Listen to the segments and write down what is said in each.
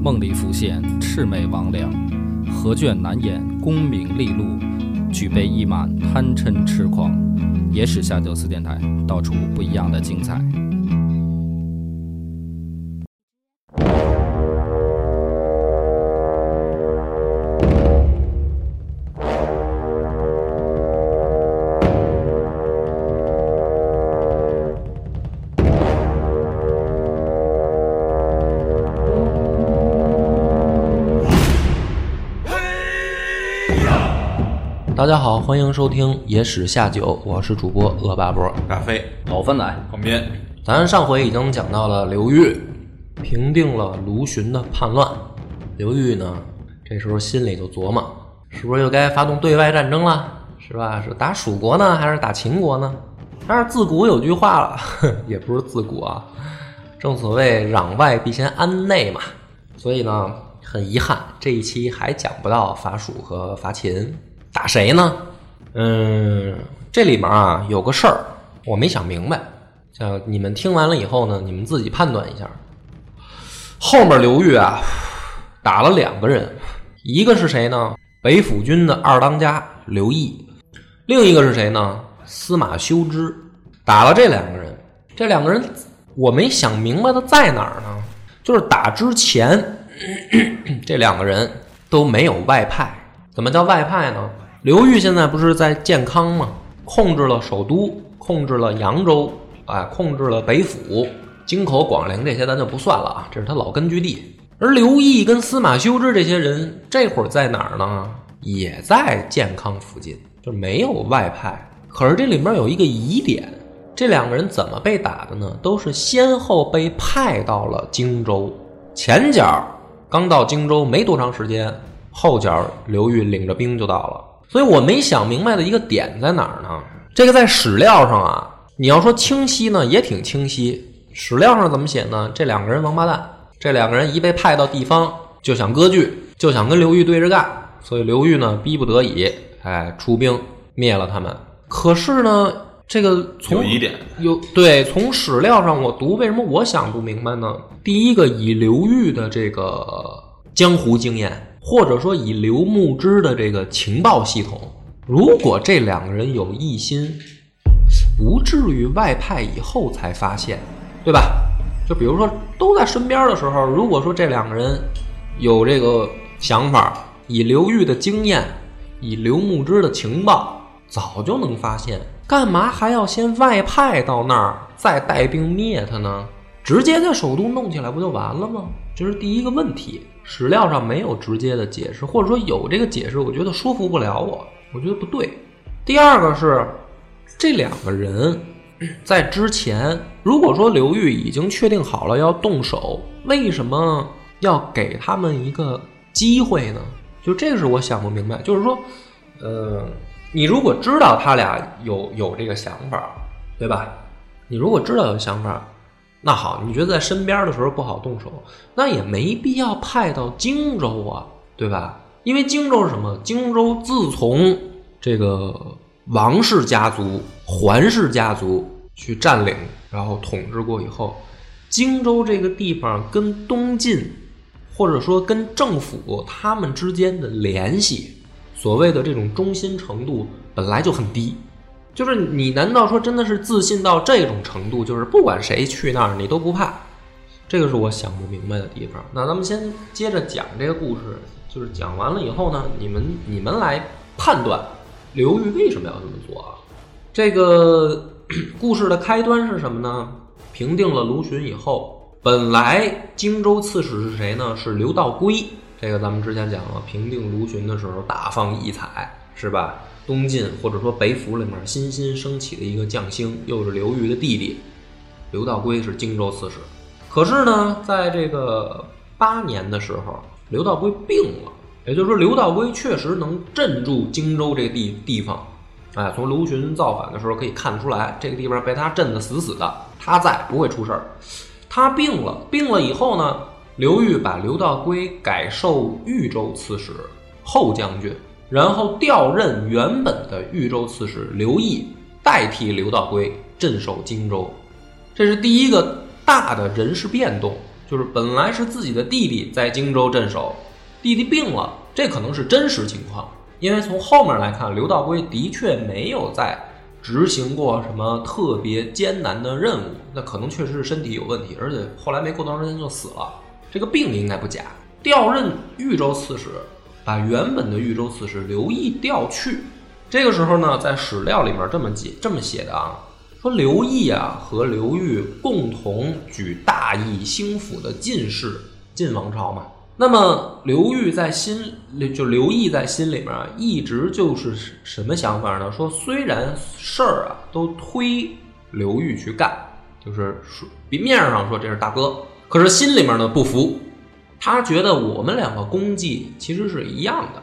梦里浮现魑魅魍魉，何卷难掩功名利禄，举杯一满贪嗔痴狂。野史下酒四电台，道出不一样的精彩。大家好，欢迎收听《野史下酒》，我是主播恶霸波大飞，老番仔，旁边，咱上回已经讲到了刘裕平定了卢循的叛乱，刘裕呢，这时候心里就琢磨，是不是又该发动对外战争了？是吧？是打蜀国呢，还是打秦国呢？但是自古有句话了，也不是自古啊，正所谓攘外必先安内嘛。所以呢，很遗憾，这一期还讲不到伐蜀和伐秦。打谁呢？嗯，这里面啊有个事儿，我没想明白。叫你们听完了以后呢，你们自己判断一下。后面刘裕啊打了两个人，一个是谁呢？北府军的二当家刘毅，另一个是谁呢？司马修之。打了这两个人，这两个人我没想明白的在哪儿呢？就是打之前，这两个人都没有外派。怎么叫外派呢？刘裕现在不是在建康吗？控制了首都，控制了扬州，哎，控制了北府、京口、广陵这些，咱就不算了啊，这是他老根据地。而刘毅跟司马修之这些人这会儿在哪儿呢？也在建康附近，就没有外派。可是这里面有一个疑点，这两个人怎么被打的呢？都是先后被派到了荆州，前脚刚到荆州没多长时间。后脚刘裕领着兵就到了，所以我没想明白的一个点在哪儿呢？这个在史料上啊，你要说清晰呢，也挺清晰。史料上怎么写呢？这两个人王八蛋，这两个人一被派到地方就想割据，就想跟刘裕对着干，所以刘裕呢逼不得已，哎，出兵灭了他们。可是呢，这个从有疑点有对从史料上我读，为什么我想不明白呢？第一个以刘裕的这个江湖经验。或者说，以刘牧之的这个情报系统，如果这两个人有异心，不至于外派以后才发现，对吧？就比如说都在身边的时候，如果说这两个人有这个想法，以刘裕的经验，以刘牧之的情报，早就能发现，干嘛还要先外派到那儿，再带兵灭他呢？直接在首都弄起来不就完了吗？这是第一个问题。史料上没有直接的解释，或者说有这个解释，我觉得说服不了我，我觉得不对。第二个是这两个人在之前，如果说刘裕已经确定好了要动手，为什么要给他们一个机会呢？就这个是我想不明白。就是说，呃，你如果知道他俩有有这个想法，对吧？你如果知道有想法。那好，你觉得在身边的时候不好动手，那也没必要派到荆州啊，对吧？因为荆州是什么？荆州自从这个王氏家族、桓氏家族去占领，然后统治过以后，荆州这个地方跟东晋，或者说跟政府他们之间的联系，所谓的这种忠心程度本来就很低。就是你难道说真的是自信到这种程度？就是不管谁去那儿你都不怕？这个是我想不明白的地方。那咱们先接着讲这个故事，就是讲完了以后呢，你们你们来判断刘裕为什么要这么做啊？这个 故事的开端是什么呢？平定了卢循以后，本来荆州刺史是谁呢？是刘道规。这个咱们之前讲了，平定卢循的时候大放异彩，是吧？东晋或者说北府里面新兴升起的一个将星，又是刘裕的弟弟，刘道规是荆州刺史。可是呢，在这个八年的时候，刘道规病了，也就是说，刘道规确实能镇住荆州这个地地方。哎，从刘询造反的时候可以看出来，这个地方被他镇得死死的，他在不会出事儿。他病了，病了以后呢，刘裕把刘道规改授豫州刺史、后将军，然后调任原本的豫州刺史刘毅代替刘道规镇守荆州。这是第一个大的人事变动，就是本来是自己的弟弟在荆州镇守，弟弟病了，这可能是真实情况。因为从后面来看，刘道规的确没有在执行过什么特别艰难的任务，那可能确实是身体有问题，而且后来没过多长时间就死了。这个病应该不假。调任豫州刺史，把原本的豫州刺史刘毅调去。这个时候呢，在史料里面这么记这么写的啊，说刘毅啊和刘裕共同举大义兴辅的晋室，晋王朝嘛。那么刘裕在心，就刘毅在心里面啊，一直就是什么想法呢？说虽然事儿啊都推刘裕去干，就是说面上说这是大哥，可是心里面呢不服，他觉得我们两个功绩其实是一样的，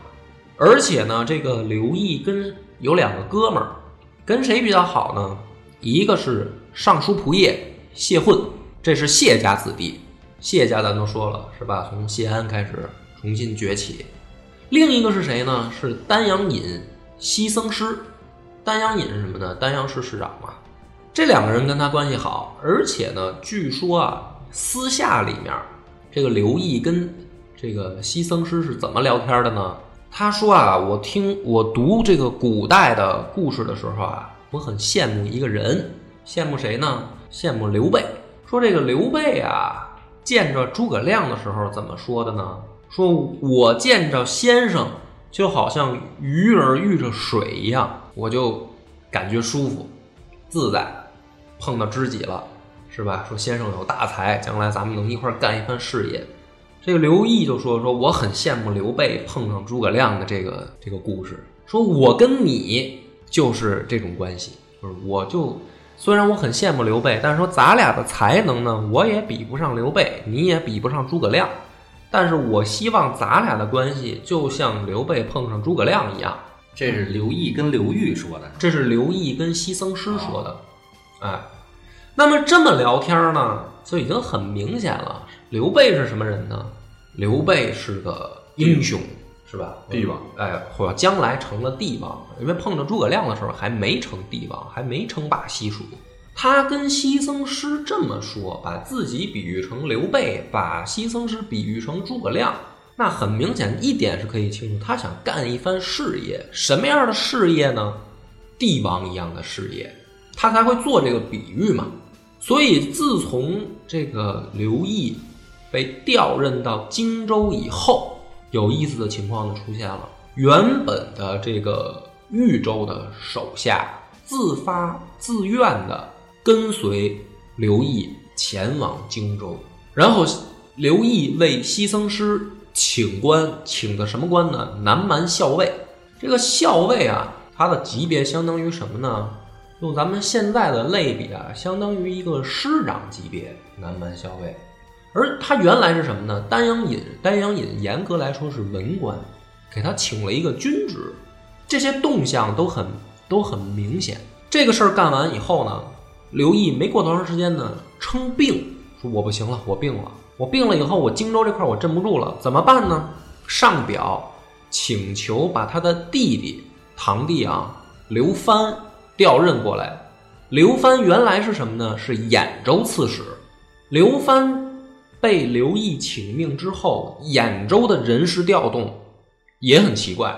而且呢，这个刘毅跟有两个哥们儿，跟谁比较好呢？一个是尚书仆射谢混，这是谢家子弟。谢家咱都说了是吧？从谢安开始重新崛起。另一个是谁呢？是丹阳尹西僧师。丹阳尹是什么呢？丹阳市市长嘛。这两个人跟他关系好，而且呢，据说啊，私下里面这个刘毅跟这个西僧师是怎么聊天的呢？他说啊，我听我读这个古代的故事的时候啊，我很羡慕一个人，羡慕谁呢？羡慕刘备。说这个刘备啊。见着诸葛亮的时候怎么说的呢？说我见着先生就好像鱼儿遇着水一样，我就感觉舒服自在。碰到知己了，是吧？说先生有大才，将来咱们能一块干一番事业。这个刘毅就说：“说我很羡慕刘备碰上诸葛亮的这个这个故事。说我跟你就是这种关系，就是我就。”虽然我很羡慕刘备，但是说咱俩的才能呢，我也比不上刘备，你也比不上诸葛亮。但是我希望咱俩的关系就像刘备碰上诸葛亮一样。这是刘毅跟刘裕说的，这是刘毅跟西僧师说的。哎，那么这么聊天呢，就已经很明显了。刘备是什么人呢？刘备是个英雄，是吧？帝王。哎，或将来成了帝王，因为碰着诸葛亮的时候还没成帝王，还没称霸西蜀。他跟西僧师这么说，把自己比喻成刘备，把西僧师比喻成诸葛亮，那很明显一点是可以清楚，他想干一番事业。什么样的事业呢？帝王一样的事业，他才会做这个比喻嘛。所以，自从这个刘毅被调任到荆州以后，有意思的情况就出现了。原本的这个豫州的手下自发自愿的。跟随刘毅前往荆州，然后刘毅为西僧师请官，请的什么官呢？南蛮校尉。这个校尉啊，他的级别相当于什么呢？用咱们现在的类比啊，相当于一个师长级别。南蛮校尉，而他原来是什么呢？丹阳尹，丹阳尹严格来说是文官，给他请了一个军职。这些动向都很都很明显。这个事儿干完以后呢？刘毅没过多长时间呢，称病，说我不行了，我病了，我病了以后，我荆州这块我镇不住了，怎么办呢？上表请求把他的弟弟堂弟啊刘藩调任过来。刘藩原来是什么呢？是兖州刺史。刘藩被刘毅请命之后，兖州的人事调动也很奇怪。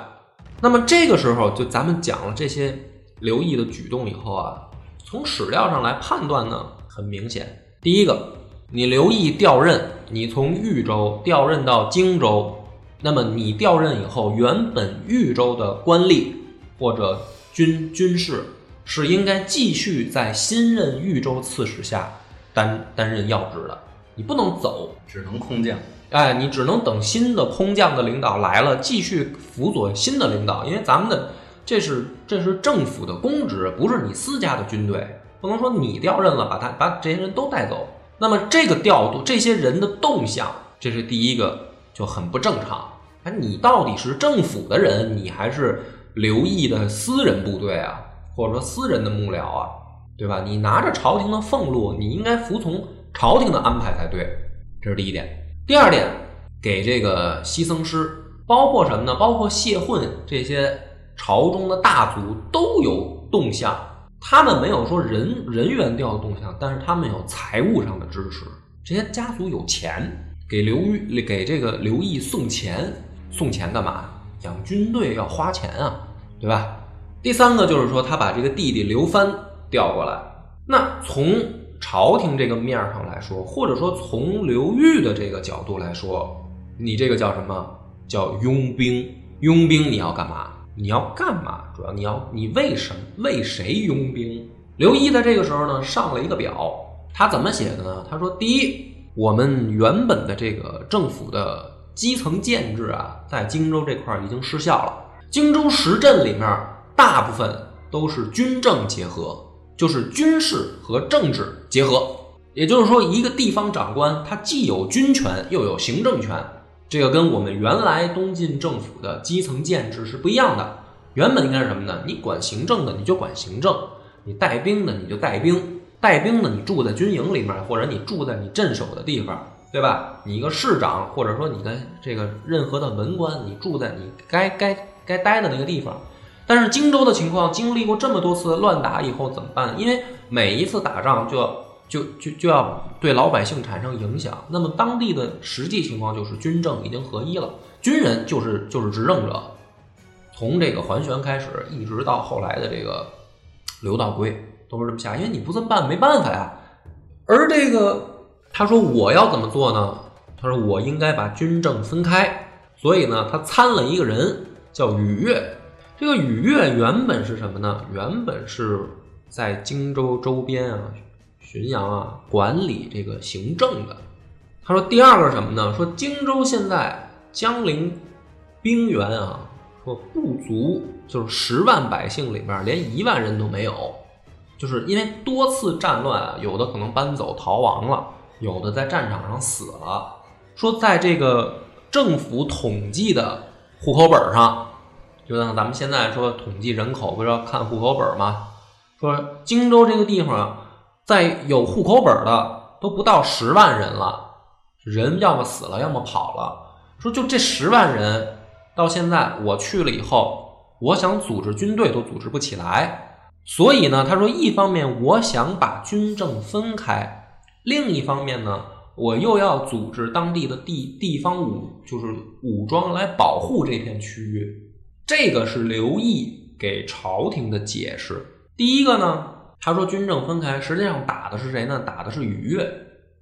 那么这个时候，就咱们讲了这些刘毅的举动以后啊。从史料上来判断呢，很明显。第一个，你刘毅调任，你从豫州调任到荆州，那么你调任以后，原本豫州的官吏或者军军士是应该继续在新任豫州刺史下担担任要职的，你不能走。只能空降。哎，你只能等新的空降的领导来了，继续辅佐新的领导，因为咱们的这是这是政府的公职，不是你私家的军队，不能说你调任了，把他把这些人都带走。那么这个调度，这些人的动向，这是第一个就很不正常。哎，你到底是政府的人，你还是刘毅的私人部队啊，或者说私人的幕僚啊，对吧？你拿着朝廷的俸禄，你应该服从朝廷的安排才对。这是第一点。第二点，给这个西僧师，包括什么呢？包括谢混这些朝中的大族都有动向。他们没有说人人员调动向，但是他们有财务上的支持。这些家族有钱，给刘裕给这个刘毅送钱，送钱干嘛呀？养军队要花钱啊，对吧？第三个就是说，他把这个弟弟刘藩调过来。那从朝廷这个面儿上来说，或者说从刘裕的这个角度来说，你这个叫什么？叫拥兵。拥兵你要干嘛？你要干嘛？主要你要你为什么为谁拥兵？刘一在这个时候呢上了一个表，他怎么写的呢？他说：第一，我们原本的这个政府的基层建制啊，在荆州这块儿已经失效了。荆州十镇里面大部分都是军政结合。就是军事和政治结合，也就是说，一个地方长官他既有军权又有行政权，这个跟我们原来东晋政府的基层建制是不一样的。原本应该是什么呢？你管行政的你就管行政，你带兵的你就带兵，带兵的你住在军营里面，或者你住在你镇守的地方，对吧？你一个市长，或者说你的这个任何的文官，你住在你该该该待的那个地方。但是荆州的情况经历过这么多次乱打以后怎么办？因为每一次打仗就就就就要对老百姓产生影响。那么当地的实际情况就是军政已经合一了，军人就是就是执政者。从这个桓玄开始，一直到后来的这个刘道规都是这么下。因为你不这么办没办法呀。而这个他说我要怎么做呢？他说我应该把军政分开。所以呢，他参了一个人叫禹越。这个禹越原本是什么呢？原本是在荆州周边啊、浔阳啊管理这个行政的。他说第二个什么呢？说荆州现在江陵兵员啊，说不足，就是十万百姓里面连一万人都没有，就是因为多次战乱，有的可能搬走逃亡了，有的在战场上死了。说在这个政府统计的户口本上。就像咱们现在说统计人口，不是要看户口本吗？说荆州这个地方，在有户口本的都不到十万人了，人要么死了，要么跑了。说就这十万人，到现在我去了以后，我想组织军队都组织不起来。所以呢，他说一方面我想把军政分开，另一方面呢，我又要组织当地的地地方武，就是武装来保护这片区域。这个是刘毅给朝廷的解释。第一个呢，他说军政分开，实际上打的是谁呢？打的是禹越，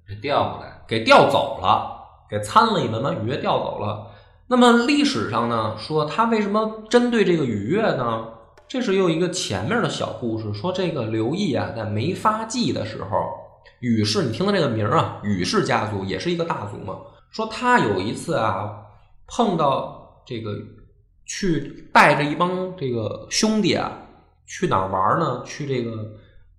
给调过来，给调走了，给参了一门，把禹越调走了。那么历史上呢，说他为什么针对这个禹越呢？这是又一个前面的小故事，说这个刘毅啊，在没发迹的时候，禹氏，你听到这个名啊，禹氏家族也是一个大族嘛。说他有一次啊，碰到这个。去带着一帮这个兄弟啊，去哪儿玩呢？去这个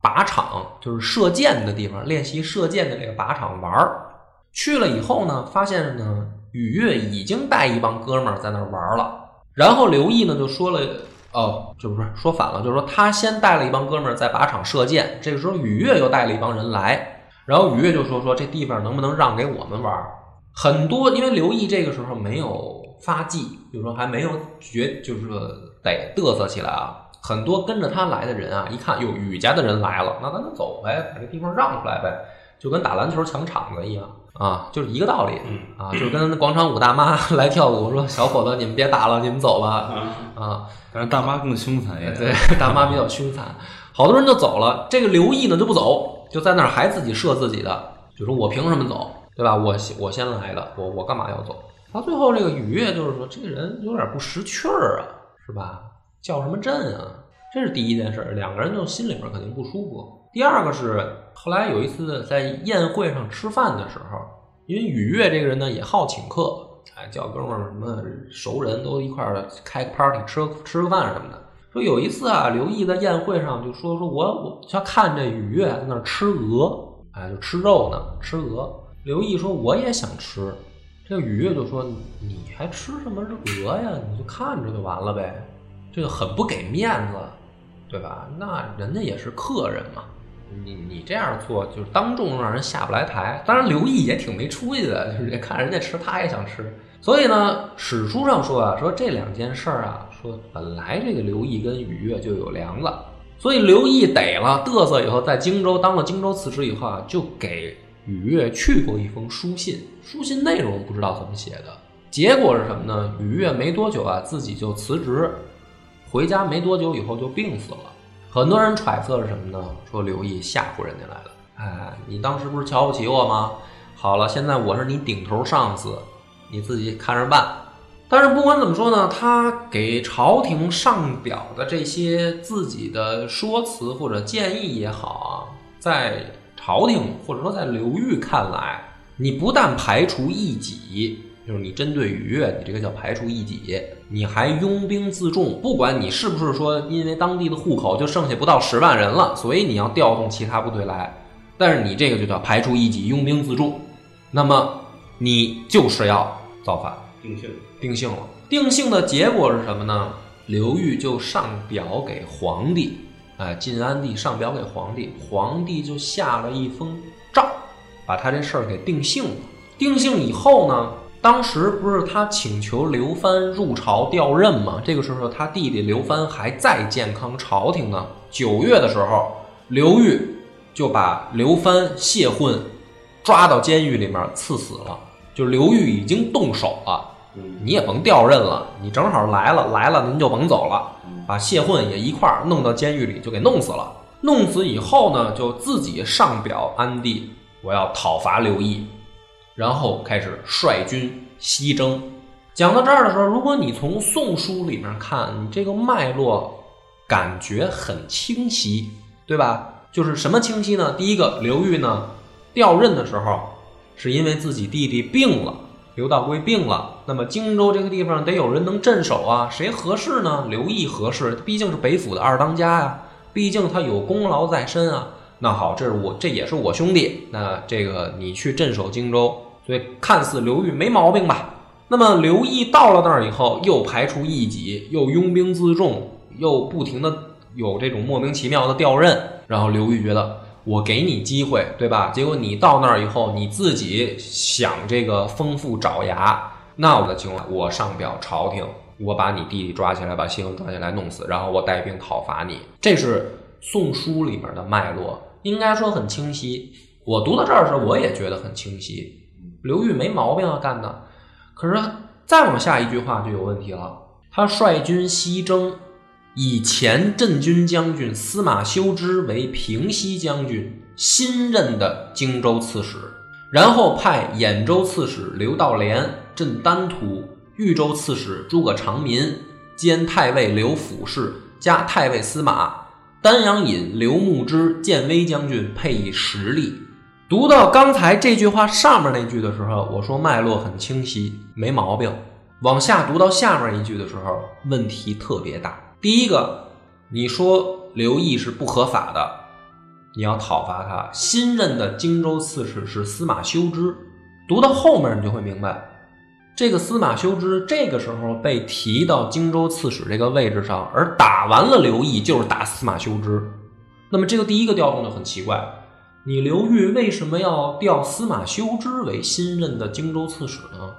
靶场，就是射箭的地方，练习射箭的这个靶场玩儿。去了以后呢，发现呢，雨月已经带一帮哥们儿在那儿玩了。然后刘毅呢就说了，哦，就不是说反了，就是说他先带了一帮哥们儿在靶场射箭。这个时候雨月又带了一帮人来，然后雨月就说说这地方能不能让给我们玩？很多，因为刘毅这个时候没有。发迹，就是说还没有觉，就是说得嘚瑟起来啊！很多跟着他来的人啊，一看哟，雨家的人来了，那咱就走呗，把这地方让出来呗，就跟打篮球抢场子一样啊，就是一个道理啊，就跟广场舞大妈 来跳舞，说小伙子你们别打了，你们走吧啊！但是大妈更凶残一点，对，大妈比较凶残，好多人就走了，这个刘毅呢就不走，就在那儿还自己射自己的，就说我凭什么走，对吧？我我先来的，我我干嘛要走？到最后，这个雨月就是说，这个人有点不识趣儿啊，是吧？叫什么朕啊？这是第一件事，两个人就心里面肯定不舒服。第二个是后来有一次在宴会上吃饭的时候，因为雨月这个人呢也好请客，哎，叫哥们儿什么熟人都一块儿开个 party 吃吃个饭什么的。说有一次啊，刘毅在宴会上就说说我我他看这雨月在那儿吃鹅，哎，就吃肉呢，吃鹅。刘毅说我也想吃，这个禹越就说你还吃什么鹅呀？你就看着就完了呗，这个很不给面子，对吧？那人家也是客人嘛，你你这样做就是当众让人下不来台。当然刘毅也挺没出息的，就是看人家吃他也想吃。所以呢，史书上说啊，说这两件事儿啊，说本来这个刘毅跟禹越就有梁子，所以刘毅逮了嘚瑟以后，在荆州当了荆州刺史以后啊，就给禹越去过一封书信，书信内容不知道怎么写的，结果是什么呢？禹越没多久啊，自己就辞职，回家没多久以后就病死了。很多人揣测是什么呢？说刘毅吓唬人家来了，哎，你当时不是瞧不起我吗？好了，现在我是你顶头上司。你自己看着办。但是不管怎么说呢，他给朝廷上表的这些自己的说辞或者建议也好啊，在朝廷或者说在刘裕看来，你不但排除异己，就是你针对于越，你这个叫排除异己，你还拥兵自重。不管你是不是说因为当地的户口就剩下不到十万人了，所以你要调动其他部队来，但是你这个就叫排除异己，拥兵自重。那么你就是要。造反，定性，定性了。定性的结果是什么呢？刘裕就上表给皇帝，哎，晋安帝上表给皇帝，皇帝就下了一封诏，把他这事儿给定性了。定性以后呢，当时不是他请求刘藩入朝调任吗？这个时候他弟弟刘藩还在健康朝廷呢。九月的时候，刘裕就把刘藩谢混抓到监狱里面赐死了。就刘裕已经动手了，你也甭调任了，你正好来了，来了您就甭走了，把谢混也一块儿弄到监狱里，就给弄死了。弄死以后呢，就自己上表安帝，我要讨伐刘毅，然后开始率军西征。讲到这儿的时候，如果你从《宋书》里面看，你这个脉络感觉很清晰，对吧？就是什么清晰呢？第一个，刘裕呢调任的时候。是因为自己弟弟病了，刘道规病了，那么荆州这个地方得有人能镇守啊，谁合适呢？刘毅合适，毕竟是北府的二当家呀，毕竟他有功劳在身啊。那好，这是我，这也是我兄弟，那这个你去镇守荆州，所以看似刘裕没毛病吧？那么刘毅到了那儿以后，又排除异己，又拥兵自重，又不停的有这种莫名其妙的调任，然后刘裕觉得。我给你机会，对吧？结果你到那儿以后，你自己想这个丰富爪牙，那我的情况，我上表朝廷，我把你弟弟抓起来，把谢文抓起来弄死，然后我带兵讨伐你。这是《宋书》里面的脉络，应该说很清晰。我读到这儿的时候，我也觉得很清晰。刘裕没毛病啊，干的。可是再往下一句话就有问题了，他率军西征。以前镇军将军司马修之为平西将军，新任的荆州刺史，然后派兖州刺史刘道廉镇丹徒，豫州刺史诸葛长民兼太尉刘府事加太尉司马，丹阳尹刘牧之建威将军配以实力。读到刚才这句话上面那句的时候，我说脉络很清晰，没毛病。往下读到下面一句的时候，问题特别大。第一个，你说刘毅是不合法的，你要讨伐他。新任的荆州刺史是司马修之，读到后面你就会明白，这个司马修之这个时候被提到荆州刺史这个位置上，而打完了刘毅就是打司马修之。那么这个第一个调动就很奇怪，你刘裕为什么要调司马修之为新任的荆州刺史呢？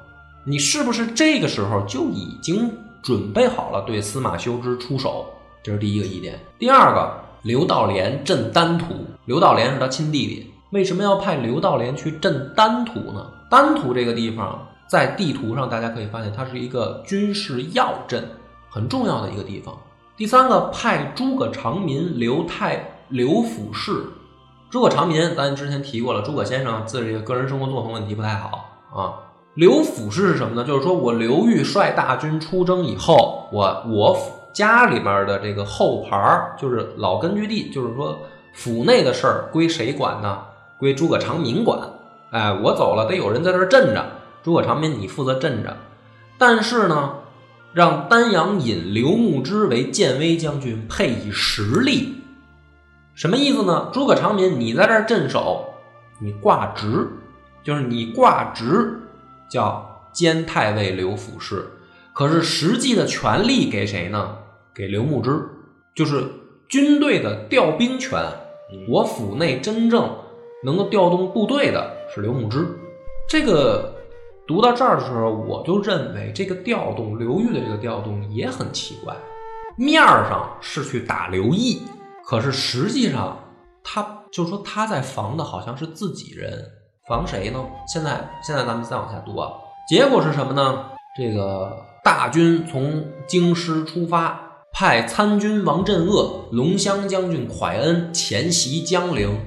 你是不是这个时候就已经？准备好了对司马修之出手，这是第一个疑点。第二个，刘道廉镇丹徒，刘道廉是他亲弟弟，为什么要派刘道廉去镇丹徒呢？丹徒这个地方在地图上大家可以发现，它是一个军事要镇，很重要的一个地方。第三个，派诸葛长民、刘太、刘府事。诸葛长民，咱之前提过了，诸葛先生自己个人生活作风问题不太好啊。刘府是什么呢？就是说我刘裕率大军出征以后，我我家里面的这个后牌儿就是老根据地，就是说府内的事儿归谁管呢？归诸葛长民管。哎，我走了，得有人在这儿镇着。诸葛长民，你负责镇着。但是呢，让丹阳尹刘牧之为建威将军，配以实力。什么意思呢？诸葛长民，你在这儿镇守，你挂职，就是你挂职叫监太尉刘府氏。可是实际的权力给谁呢？给刘牧之，就是军队的调兵权。我府内真正能够调动部队的是刘牧之。这个读到这儿的时候，我就认为这个调动刘裕的这个调动也很奇怪。面儿上是去打刘毅，可是实际上他就说他在防的好像是自己人，防谁呢？现在现在咱们再往下读啊，结果是什么呢？这个大军从京师出发，派参军王镇恶、龙骧将军蒯恩前袭江陵。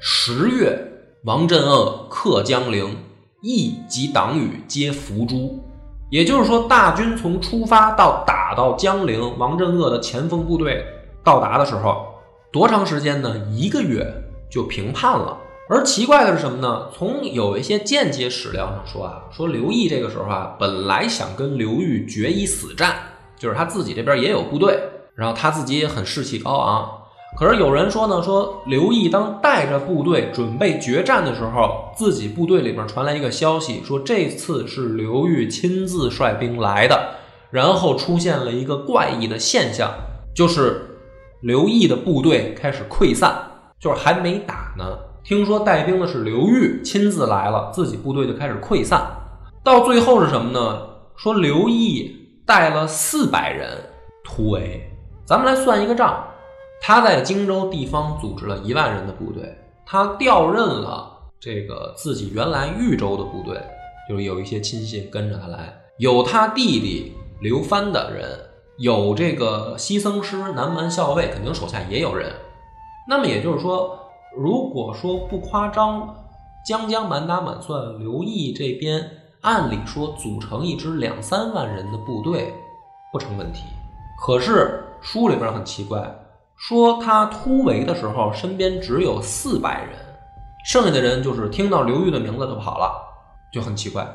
十月，王镇恶克江陵，义及党羽皆伏诛。也就是说，大军从出发到打到江陵，王镇恶的前锋部队到达的时候，多长时间呢？一个月就平叛了。而奇怪的是什么呢？从有一些间接史料上说啊，说刘毅这个时候啊，本来想跟刘裕决一死战，就是他自己这边也有部队，然后他自己也很士气高昂。可是有人说呢，说刘毅当带着部队准备决战的时候，自己部队里面传来一个消息，说这次是刘裕亲自率兵来的，然后出现了一个怪异的现象，就是刘毅的部队开始溃散，就是还没打呢，听说带兵的是刘裕亲自来了，自己部队就开始溃散，到最后是什么呢？说刘毅带了四百人突围，咱们来算一个账。他在荆州地方组织了一万人的部队，他调任了这个自己原来豫州的部队，就是有一些亲信跟着他来，有他弟弟刘藩的人，有这个西僧师南蛮校尉，肯定手下也有人。那么也就是说，如果说不夸张，将将满打满算，刘毅这边按理说组成一支两三万人的部队不成问题，可是书里边很奇怪。说他突围的时候，身边只有四百人，剩下的人就是听到刘裕的名字就跑了，就很奇怪。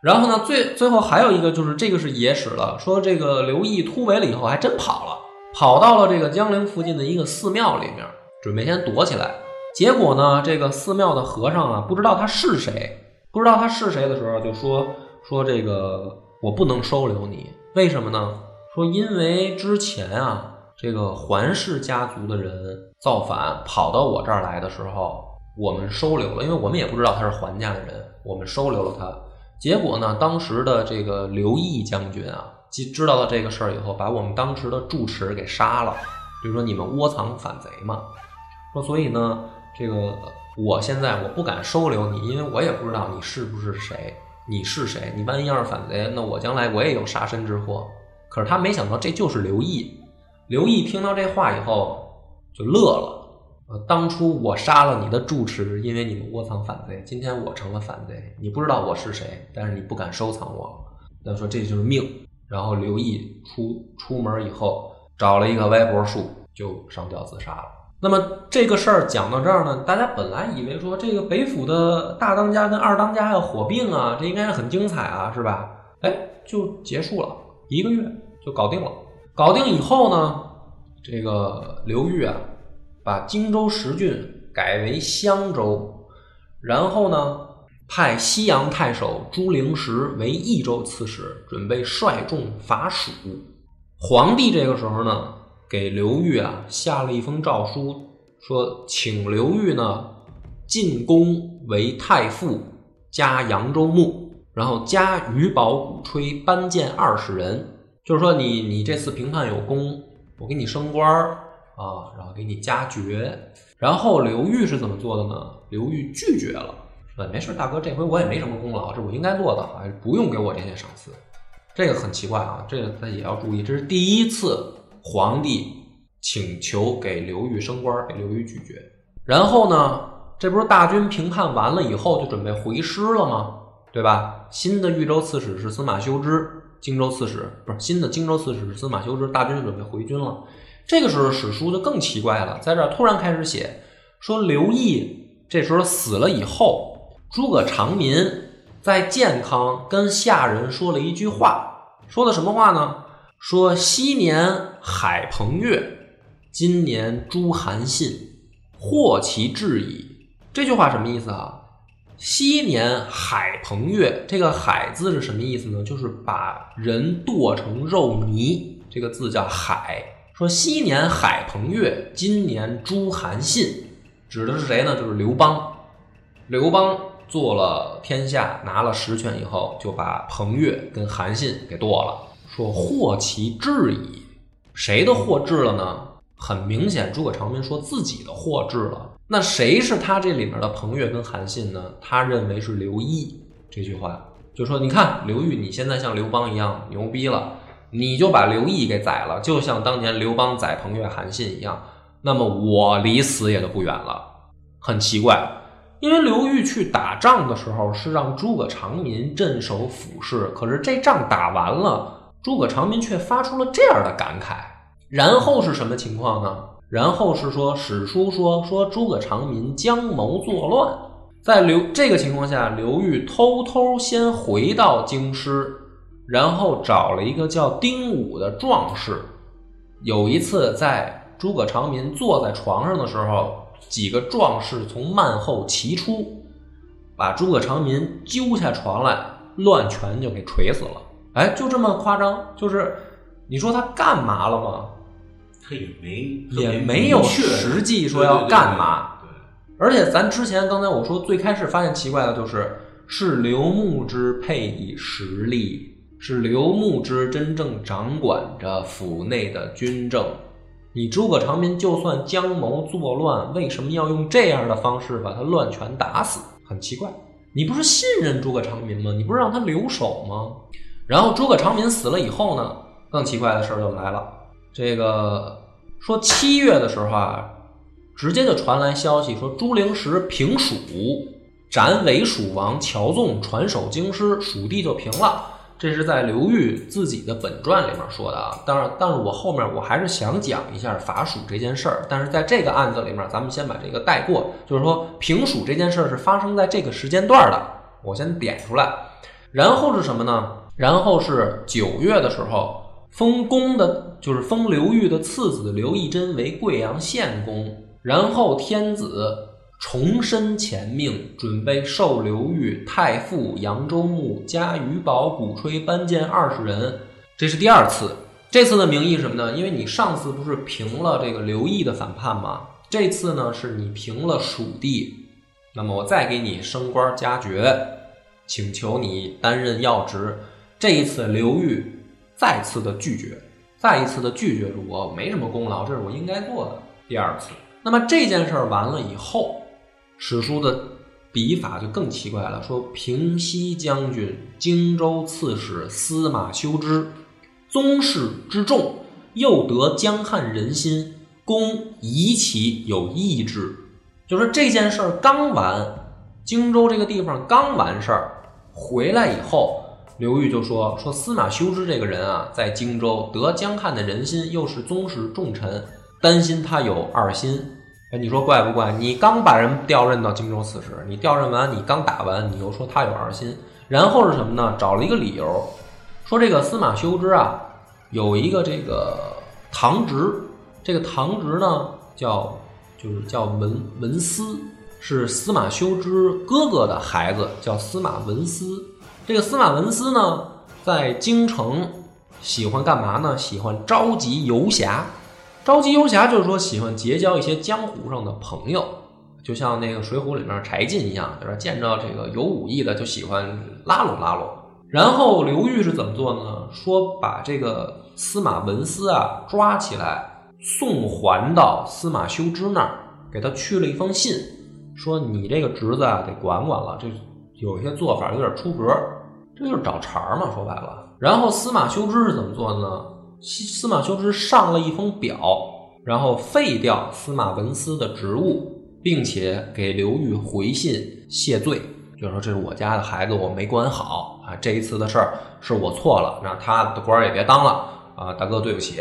然后呢，最最后还有一个就是这个是野史了，说这个刘毅突围了以后还真跑了，跑到了这个江陵附近的一个寺庙里面，准备先躲起来。结果呢，这个寺庙的和尚啊，不知道他是谁，不知道他是谁的时候，就说说这个我不能收留你，为什么呢？说因为之前啊。这个桓氏家族的人造反跑到我这儿来的时候，我们收留了，因为我们也不知道他是桓家的人，我们收留了他。结果呢，当时的这个刘毅将军啊，知知道了这个事儿以后，把我们当时的住持给杀了。比如说你们窝藏反贼嘛，说所以呢，这个我现在我不敢收留你，因为我也不知道你是不是谁，你是谁？你万一要是反贼，那我将来我也有杀身之祸。可是他没想到这就是刘毅。刘毅听到这话以后就乐了。呃，当初我杀了你的住持，因为你们窝藏反贼。今天我成了反贼，你不知道我是谁，但是你不敢收藏我。那说这就是命。然后刘毅出出门以后，找了一个歪脖树，就上吊自杀了。那么这个事儿讲到这儿呢，大家本来以为说这个北府的大当家跟二当家要火并啊，这应该很精彩啊，是吧？哎，就结束了，一个月就搞定了。搞定以后呢，这个刘裕啊，把荆州十郡改为襄州，然后呢，派西阳太守朱灵石为益州刺史，准备率众伐蜀。皇帝这个时候呢，给刘裕啊下了一封诏书，说请刘裕呢进宫为太傅，加扬州牧，然后加余保鼓吹班建二十人。就是说，你你这次评判有功，我给你升官儿啊，然后给你加爵。然后刘裕是怎么做的呢？刘裕拒绝了，说没事，大哥，这回我也没什么功劳，这我应该做的，哎，不用给我这些赏赐。这个很奇怪啊，这个大家也要注意，这是第一次皇帝请求给刘裕升官，给刘裕拒绝。然后呢，这不是大军评判完了以后就准备回师了吗？对吧？新的豫州刺史是司马修之，荆州刺史不是新的荆州刺史是司马修之，大军就准备回军了。这个时候史书就更奇怪了，在这儿突然开始写说刘毅这时候死了以后，诸葛长民在健康跟下人说了一句话，说的什么话呢？说昔年海鹏月，今年朱韩信，获其志矣。这句话什么意思啊？昔年海鹏月，这个“海”字是什么意思呢？就是把人剁成肉泥，这个字叫海。说昔年海鹏月，今年诛韩信，指的是谁呢？就是刘邦。刘邦做了天下，拿了实权以后，就把彭越跟韩信给剁了。说获其志矣，谁的祸至了呢？很明显，诸葛长民说自己的祸至了。那谁是他这里面的彭越跟韩信呢？他认为是刘毅。这句话就说：你看刘裕，你现在像刘邦一样牛逼了，你就把刘毅给宰了，就像当年刘邦宰彭越、韩信一样。那么我离死也就不远了。很奇怪，因为刘裕去打仗的时候是让诸葛长民镇守府市，可是这仗打完了。诸葛长民却发出了这样的感慨，然后是什么情况呢？然后是说史书说说诸葛长民将谋作乱，在刘这个情况下，刘裕偷偷先回到京师，然后找了一个叫丁武的壮士。有一次，在诸葛长民坐在床上的时候，几个壮士从幔后齐出，把诸葛长民揪下床来，乱拳就给锤死了。哎，就这么夸张？就是你说他干嘛了吗？他也没也没有实际说要干嘛。对，而且咱之前刚才我说最开始发现奇怪的就是，是刘牧之配以实力，是刘牧之真正掌管着府内的军政。你诸葛长民就算将谋作乱，为什么要用这样的方式把他乱拳打死？很奇怪。你不是信任诸葛长民吗？你不是让他留守吗？然后诸葛长民死了以后呢，更奇怪的事儿就来了。这个说七月的时候啊，直接就传来消息说朱灵石平蜀，斩伪蜀王乔纵，传首京师，蜀地就平了。这是在刘裕自己的本传里面说的啊。当然，但是我后面我还是想讲一下伐蜀这件事儿。但是在这个案子里面，咱们先把这个带过，就是说平蜀这件事儿是发生在这个时间段的，我先点出来。然后是什么呢？然后是九月的时候，封公的，就是封刘裕的次子刘义珍为贵阳县公。然后天子重申前命，准备授刘裕太傅、扬州牧、加余保、鼓吹班建二十人。这是第二次。这次的名义是什么呢？因为你上次不是平了这个刘毅的反叛吗？这次呢，是你平了蜀地，那么我再给你升官加爵，请求你担任要职。这一次，刘裕再次的拒绝，再一次的拒绝我没什么功劳，这是我应该做的。第二次，那么这件事儿完了以后，史书的笔法就更奇怪了，说平西将军、荆州刺史司马修之，宗室之众，又得江汉人心，公疑其有异志。就说这件事儿刚完，荆州这个地方刚完事儿，回来以后。刘裕就说：“说司马修之这个人啊，在荆州得江汉的人心，又是宗室重臣，担心他有二心。哎，你说怪不怪？你刚把人调任到荆州刺史，你调任完，你刚打完，你又说他有二心，然后是什么呢？找了一个理由，说这个司马修之啊，有一个这个堂侄，这个堂侄呢叫就是叫文文思，是司马修之哥哥的孩子，叫司马文思。”这个司马文思呢，在京城喜欢干嘛呢？喜欢召集游侠。召集游侠就是说喜欢结交一些江湖上的朋友，就像那个《水浒》里面柴进一样，就是见着这个有武艺的就喜欢拉拢拉拢。然后刘裕是怎么做呢？说把这个司马文思啊抓起来，送还到司马修之那儿，给他去了一封信，说你这个侄子啊得管管了，这。有些做法有点出格，这就是找茬嘛。说白了，然后司马修之是怎么做的呢？司马修之上了一封表，然后废掉司马文思的职务，并且给刘裕回信谢罪，就说这是我家的孩子，我没管好啊，这一次的事儿是我错了，那他的官儿也别当了啊，大哥对不起。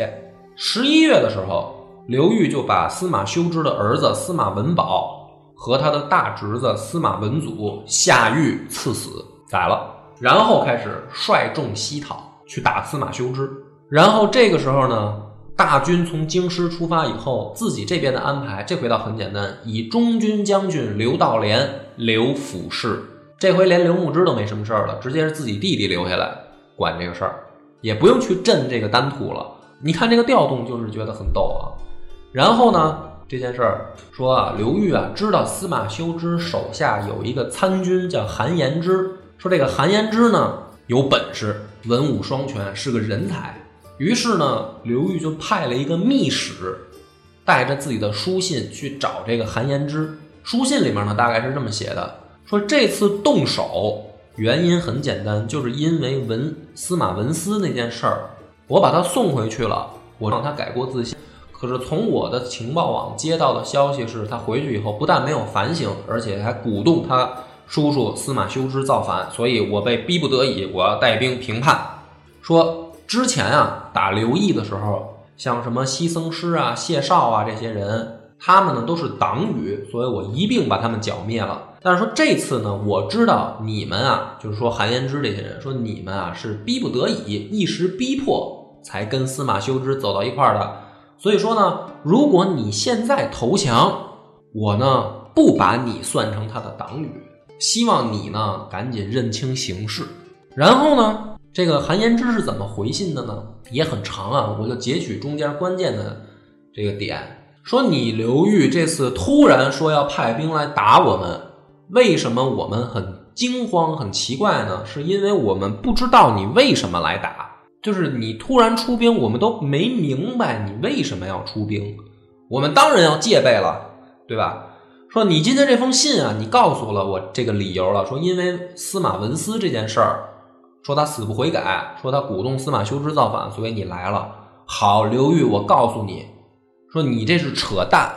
十一月的时候，刘裕就把司马修之的儿子司马文宝和他的大侄子司马文祖下狱赐死，宰了，然后开始率众西讨，去打司马修之。然后这个时候呢，大军从京师出发以后，自己这边的安排，这回倒很简单，以中军将军刘道廉、刘辅事。这回连刘牧之都没什么事儿了，直接是自己弟弟留下来管这个事儿，也不用去镇这个丹徒了。你看这个调动，就是觉得很逗啊。然后呢，这件事儿说啊，刘裕啊知道司马修之手下有一个参军叫韩延之，说这个韩延之呢有本事，文武双全，是个人才。于是呢，刘裕就派了一个密使，带着自己的书信去找这个韩延之。书信里面呢，大概是这么写的：说这次动手原因很简单，就是因为文司马文思那件事儿，我把他送回去了，我让他改过自新。可是从我的情报网接到的消息是，他回去以后不但没有反省，而且还鼓动他叔叔司马修之造反，所以我被逼不得已，我要带兵平叛。说之前啊，打刘毅的时候，像什么西僧师啊、谢绍啊这些人，他们呢都是党羽，所以我一并把他们剿灭了。但是说这次呢，我知道你们啊，就是说韩延之这些人，说你们啊是逼不得已，一时逼迫才跟司马修之走到一块儿的。所以说呢，如果你现在投降，我呢不把你算成他的党羽，希望你呢赶紧认清形势。然后呢，这个韩延之是怎么回信的呢？也很长啊，我就截取中间关键的这个点，说你刘裕这次突然说要派兵来打我们，为什么我们很惊慌、很奇怪呢？是因为我们不知道你为什么来打。就是你突然出兵，我们都没明白你为什么要出兵，我们当然要戒备了，对吧？说你今天这封信啊，你告诉了我这个理由了，说因为司马文思这件事儿，说他死不悔改，说他鼓动司马修之造反，所以你来了。好，刘裕，我告诉你，说你这是扯淡。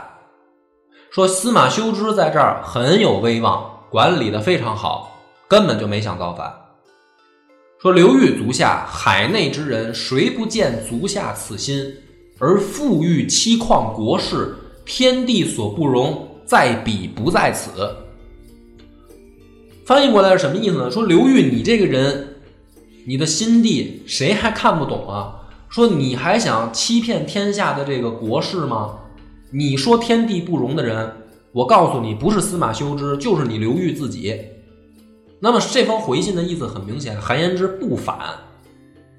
说司马修之在这儿很有威望，管理的非常好，根本就没想造反。说刘裕足下海内之人，谁不见足下此心，而富裕期况国事，天地所不容，在彼不在此。翻译过来是什么意思呢？说刘裕，你这个人，你的心地谁还看不懂啊？说你还想欺骗天下的这个国事吗？你说天地不容的人，我告诉你，不是司马修之，就是你刘裕自己。那么这封回信的意思很明显，韩延之不反，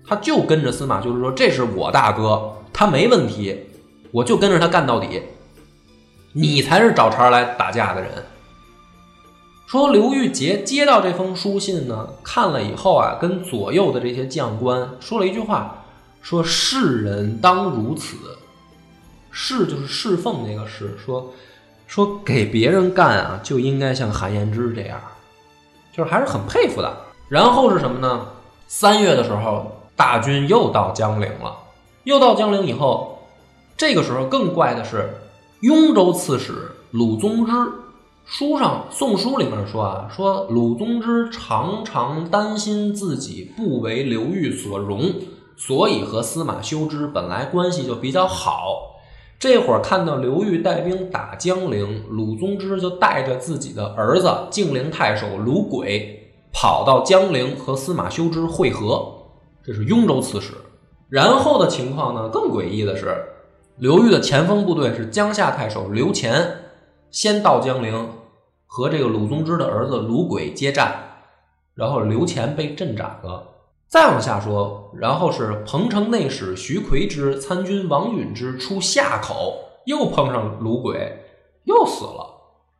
他就跟着司马就是说：“这是我大哥，他没问题，我就跟着他干到底。你才是找茬来打架的人。”说刘裕杰接到这封书信呢，看了以后啊，跟左右的这些将官说了一句话：“说世人当如此，侍就是侍奉那个侍，说说给别人干啊，就应该像韩延之这样。”就是还是很佩服的。然后是什么呢？三月的时候，大军又到江陵了。又到江陵以后，这个时候更怪的是，雍州刺史鲁宗之书上《宋书》里面说啊，说鲁宗之常常担心自己不为刘裕所容，所以和司马修之本来关系就比较好。这会儿看到刘裕带兵打江陵，鲁宗之就带着自己的儿子晋陵太守鲁轨跑到江陵和司马修之会合。这是雍州刺史。然后的情况呢，更诡异的是，刘裕的前锋部队是江夏太守刘乾，先到江陵和这个鲁宗之的儿子鲁轨接战，然后刘乾被阵斩了。再往下说，然后是彭城内史徐奎之、参军王允之出夏口，又碰上鲁轨，又死了。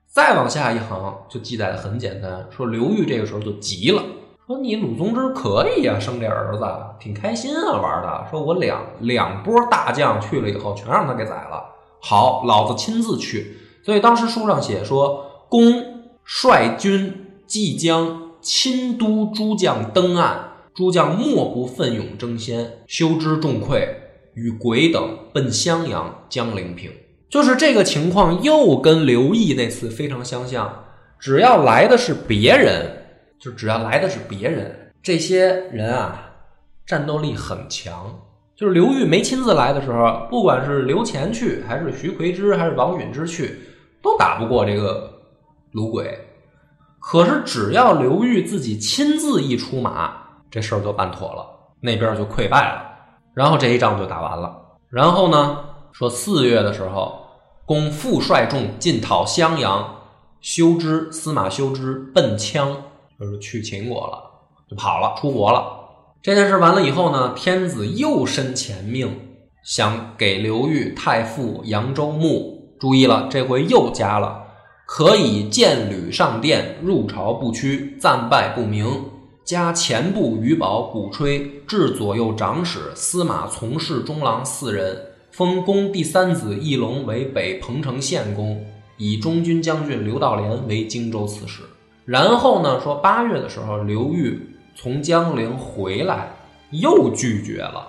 再往下一行就记载的很简单，说刘裕这个时候就急了，说你鲁宗之可以啊，生这儿子挺开心啊，玩的。说我两两波大将去了以后，全让他给宰了。好，老子亲自去。所以当时书上写说，公率军即将亲都诸将登岸。诸将莫不奋勇争先，修之众溃，与鬼等奔襄阳、江陵平。就是这个情况，又跟刘毅那次非常相像。只要来的是别人，就只要来的是别人，这些人啊，战斗力很强。就是刘裕没亲自来的时候，不管是刘乾去，还是徐奎之，还是王允之去，都打不过这个卢鬼。可是只要刘裕自己亲自一出马，这事儿就办妥了，那边就溃败了，然后这一仗就打完了。然后呢，说四月的时候，公复率众进讨襄阳，修之司马修之奔羌，就是去秦国了，就跑了，出国了。这件事完了以后呢，天子又申前命，想给刘裕太傅扬州牧。注意了，这回又加了，可以见履上殿，入朝不趋，暂拜不明。加前部余保、鼓吹，至左右长史、司马从事中郎四人，封公第三子翼龙为北彭城县公，以中军将军刘道廉为荆州刺史。然后呢，说八月的时候，刘裕从江陵回来，又拒绝了。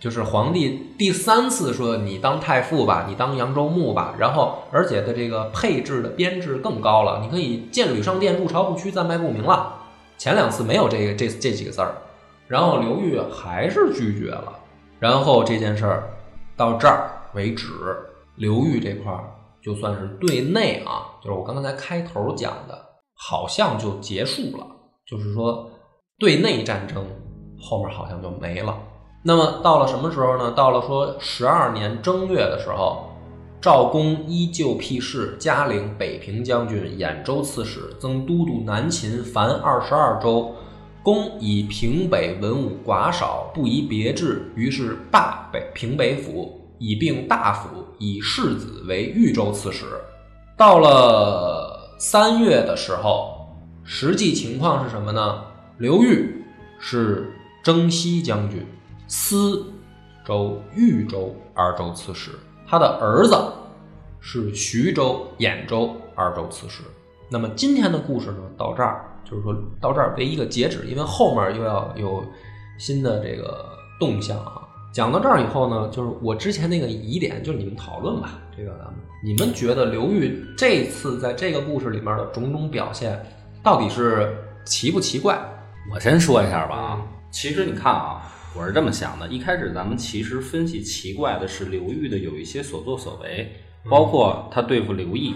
就是皇帝第三次说你当太傅吧，你当扬州牧吧，然后而且的这个配置的编制更高了，你可以见履上殿，入朝不趋，暂拜不明了。前两次没有这个这这几个字儿，然后刘裕还是拒绝了，然后这件事儿到这儿为止，刘裕这块儿就算是对内啊，就是我刚才开头讲的，好像就结束了，就是说对内战争后面好像就没了。那么到了什么时候呢？到了说十二年正月的时候，赵公依旧辟誓，加领北平将军、兖州刺史，增都督南秦，凡二十二州。公以平北文武寡少，不宜别制，于是罢北平北府，以并大府，以世子为豫州刺史。到了三月的时候，实际情况是什么呢？刘裕是征西将军。司州、豫州二州刺史，他的儿子是徐州、兖州二州刺史。那么今天的故事呢，到这儿就是说到这儿为一个截止，因为后面又要有新的这个动向啊。讲到这儿以后呢，就是我之前那个疑点，就是你们讨论吧。这个咱们你们觉得刘裕这次在这个故事里面的种种表现，到底是奇不奇怪？我先说一下吧啊，其实你看啊。我是这么想的，一开始咱们其实分析奇怪的是刘裕的有一些所作所为，包括他对付刘毅，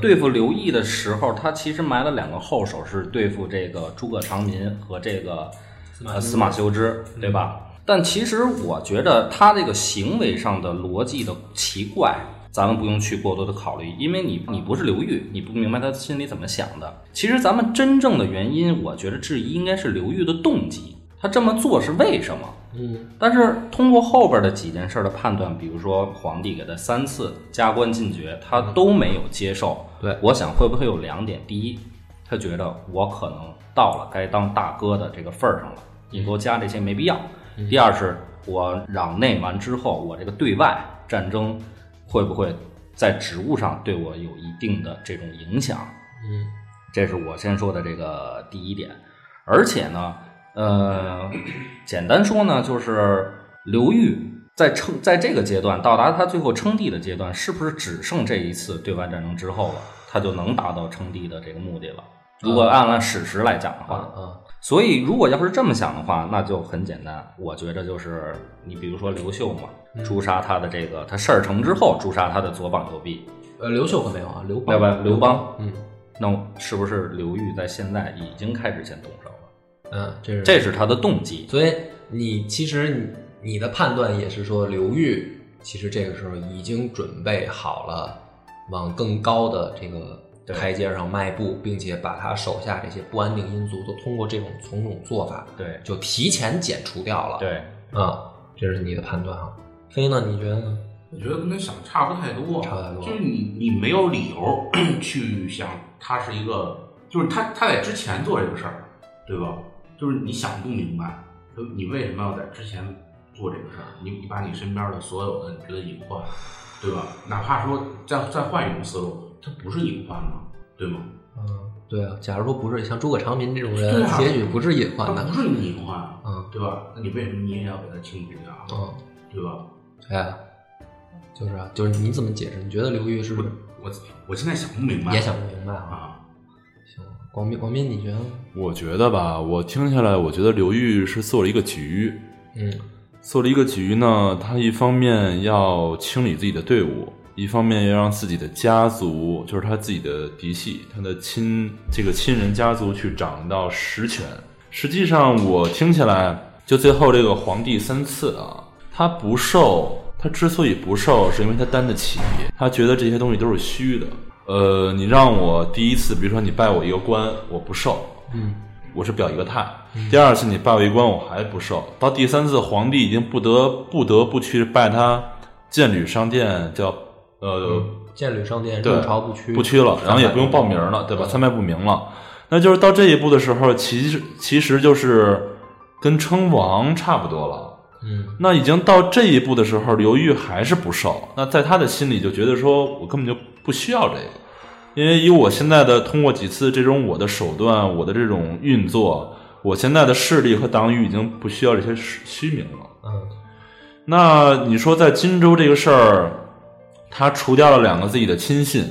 对付刘毅的时候，他其实埋了两个后手，是对付这个诸葛长民和这个司马修之，对吧？但其实我觉得他这个行为上的逻辑的奇怪，咱们不用去过多的考虑，因为你你不是刘裕，你不明白他心里怎么想的。其实咱们真正的原因，我觉得质疑应该是刘裕的动机。他这么做是为什么？嗯，但是通过后边的几件事的判断，比如说皇帝给他三次加官进爵，他都没有接受。对，我想会不会有两点：第一，他觉得我可能到了该当大哥的这个份儿上了，你给我加这些没必要；第二是，我攘内完之后，我这个对外战争会不会在职务上对我有一定的这种影响？嗯，这是我先说的这个第一点，而且呢。呃，简单说呢，就是刘裕在称在这个阶段到达他最后称帝的阶段，是不是只剩这一次对外战争之后了，他就能达到称帝的这个目的了？如果按按史实来讲的话，啊，所以如果要是这么想的话，那就很简单。我觉得就是你比如说刘秀嘛，诛杀他的这个他事儿成之后诛杀他的左膀右臂。呃，刘秀可没有啊，刘对吧？刘邦，嗯，那是不是刘裕在现在已经开始先动手？嗯，这是这是他的动机，所以你其实你你的判断也是说，刘裕其实这个时候已经准备好了往更高的这个台阶上迈步，并且把他手下这些不安定因素都通过这种种种做法，对，就提前减除掉了。对，啊，这是你的判断啊。飞呢？你觉得呢？我觉得跟他想差不太多，差不太多。就是你你没有理由 去想他是一个，就是他他在之前做这个事儿，对吧？就是你想不明白，就你为什么要在之前做这个事儿？你你把你身边的所有的你觉得隐患，对吧？哪怕说再再换一种思路，它不是隐患吗？对吗？嗯，对啊。假如说不是像诸葛长民这种人，结局不是隐患，那不是隐患，嗯，对吧？那你为什么你也要给他清除掉？嗯，对吧？哎，就是啊，就是你怎么解释？你觉得刘玉是？我我现在想不明白，也想不明白啊。广斌，广斌，你觉得呢？我觉得吧，我听下来，我觉得刘裕是做了一个局，嗯做了一个局呢。他一方面要清理自己的队伍，一方面要让自己的家族，就是他自己的嫡系，他的亲这个亲人家族去掌到实权。实际上，我听起来，就最后这个皇帝三次啊，他不受，他之所以不受，是因为他担得起，他觉得这些东西都是虚的。呃，你让我第一次，比如说你拜我一个官，我不受，嗯我是表一个态。第二次你拜我一官，我还不受。到第三次，皇帝已经不得不得不去拜他建履商店，叫呃剑履商店，对入朝不屈，不屈了，然后也不用报名了，对吧？参拜不明了，那就是到这一步的时候，其实其实就是跟称王差不多了。嗯那已经到这一步的时候，刘裕还是不受。那在他的心里就觉得说，我根本就不需要这个，因为以我现在的通过几次这种我的手段，我的这种运作，我现在的势力和党羽已经不需要这些虚虚名了。嗯那你说在荆州这个事儿，他除掉了两个自己的亲信，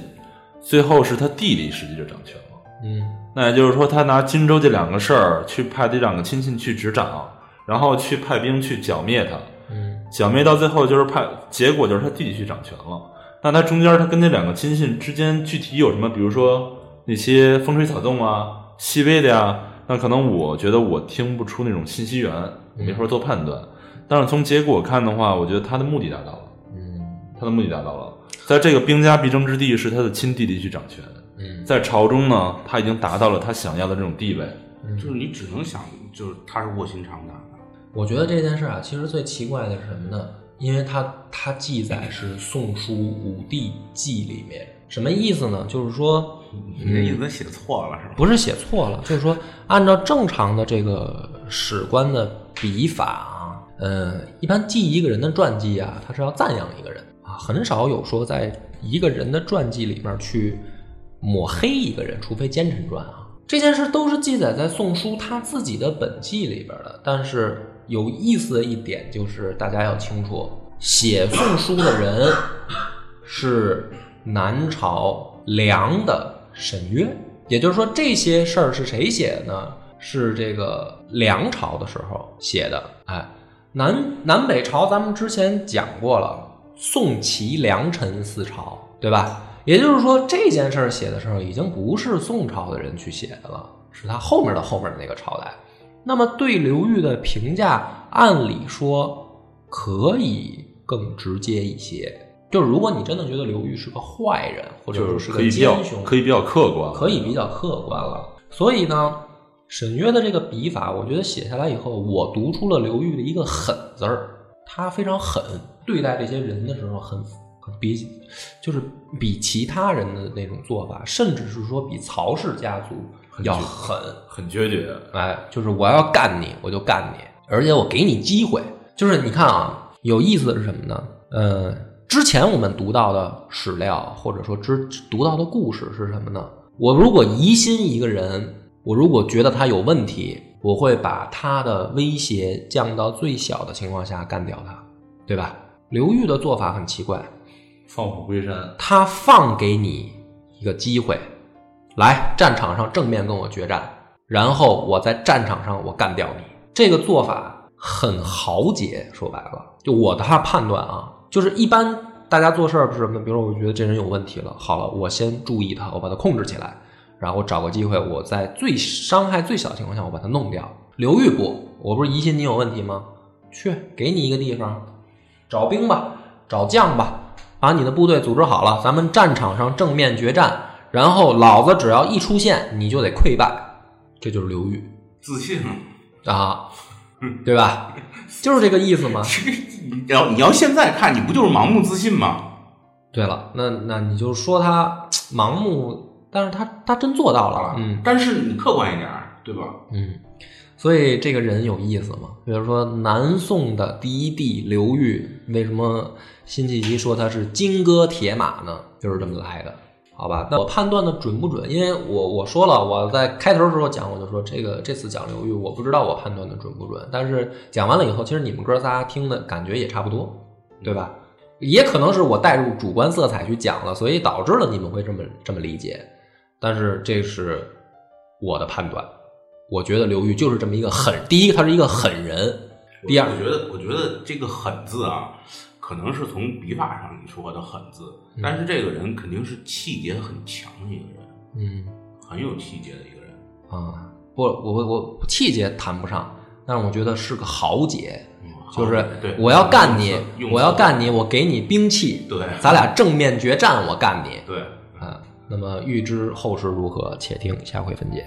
最后是他弟弟实际就掌权了。嗯那也就是说，他拿荆州这两个事儿去派这两个亲信去执掌，然后去派兵去剿灭他，嗯剿灭到最后就是派，结果就是他弟弟去掌权了。那他中间他跟那两个亲信之间具体有什么？比如说那些风吹草动啊、细微的呀，那可能我觉得我听不出那种信息源，没法做判断。但是从结果看的话，我觉得他的目的达到了，嗯他的目的达到了。在这个兵家必争之地，是他的亲弟弟去掌权。嗯在朝中呢，他已经达到了他想要的这种地位。就是你只能想，就是他是卧薪尝胆的。我觉得这件事啊，其实最奇怪的是什么呢？因为它它记载是《宋书武帝纪》里面，什么意思呢？就是说，你这意思写错了是吧？不是写错了，就是说按照正常的这个史官的笔法啊，呃，一般记一个人的传记啊，他是要赞扬一个人啊，很少有说在一个人的传记里面去抹黑一个人，除非奸臣传啊。这件事都是记载在《宋书》他自己的本纪里边的。但是有意思的一点就是，大家要清楚，写《宋书》的人是南朝梁的沈约，也就是说，这些事儿是谁写的呢？是这个梁朝的时候写的。哎，南南北朝咱们之前讲过了，宋齐梁陈四朝，对吧？也就是说，这件事儿写的时候，已经不是宋朝的人去写的了，是他后面的后面的那个朝代。那么对刘裕的评价，按理说可以更直接一些。就是如果你真的觉得刘裕是个坏人，或者是个奸雄，可以比较客观，可以比较客观了。所以呢，沈约的这个笔法，我觉得写下来以后，我读出了刘裕的一个狠字儿。他非常狠，对待这些人的时候很很比，就是比其他人的那种做法，甚至是说比曹氏家族要狠。很决绝。哎，就是我要干你，我就干你，而且我给你机会。就是你看啊，有意思的是什么呢？呃，之前我们读到的史料，或者说之读到的故事是什么呢？我如果疑心一个人，我如果觉得他有问题，我会把他的威胁降到最小的情况下干掉他，对吧？刘裕的做法很奇怪，放虎归山，他放给你一个机会，来战场上正面跟我决战，然后我在战场上我干掉你。这个做法很豪杰，说白了，就我的判断啊，就是一般大家做事儿不是什么，比如说我觉得这人有问题了，好了，我先注意他，我把他控制起来，然后找个机会，我在最伤害最小的情况下，我把他弄掉。刘玉不，我不是疑心你有问题吗？去，给你一个地方，找兵吧，找将吧，把你的部队组织好了，咱们战场上正面决战。然后老子只要一出现，你就得溃败，这就是刘裕自信啊！啊，对吧？就是这个意思嘛。你要你要现在看，你不就是盲目自信吗？对了，那那你就说他盲目，但是他他真做到了，嗯但是你客观一点儿，对吧？嗯。所以这个人有意思嘛？比如说南宋的第一帝刘裕，为什么辛弃疾说他是金戈铁马呢？就是这么来的。好吧，那我判断的准不准？因为我我说了，我在开头的时候讲，我就说这个这次讲刘裕，我不知道我判断的准不准。但是讲完了以后，其实你们哥仨听的感觉也差不多，对吧？也可能是我带入主观色彩去讲了，所以导致了你们会这么这么理解。但是这是我的判断，我觉得刘裕就是这么一个狠。第一，他是一个狠人；第二我，觉得，我觉得这个“狠”字啊，可能是从笔法上你说的“狠”字，但是这个人肯定是气节很强的一个人，嗯很有气节的一个人。啊，不，我我我气节谈不上，但是我觉得是个豪杰。嗯就是对，我要干你我要干你，我给你兵器，对咱俩正面决战，我干你。对。啊，那么预知后事如何，且听下回分解。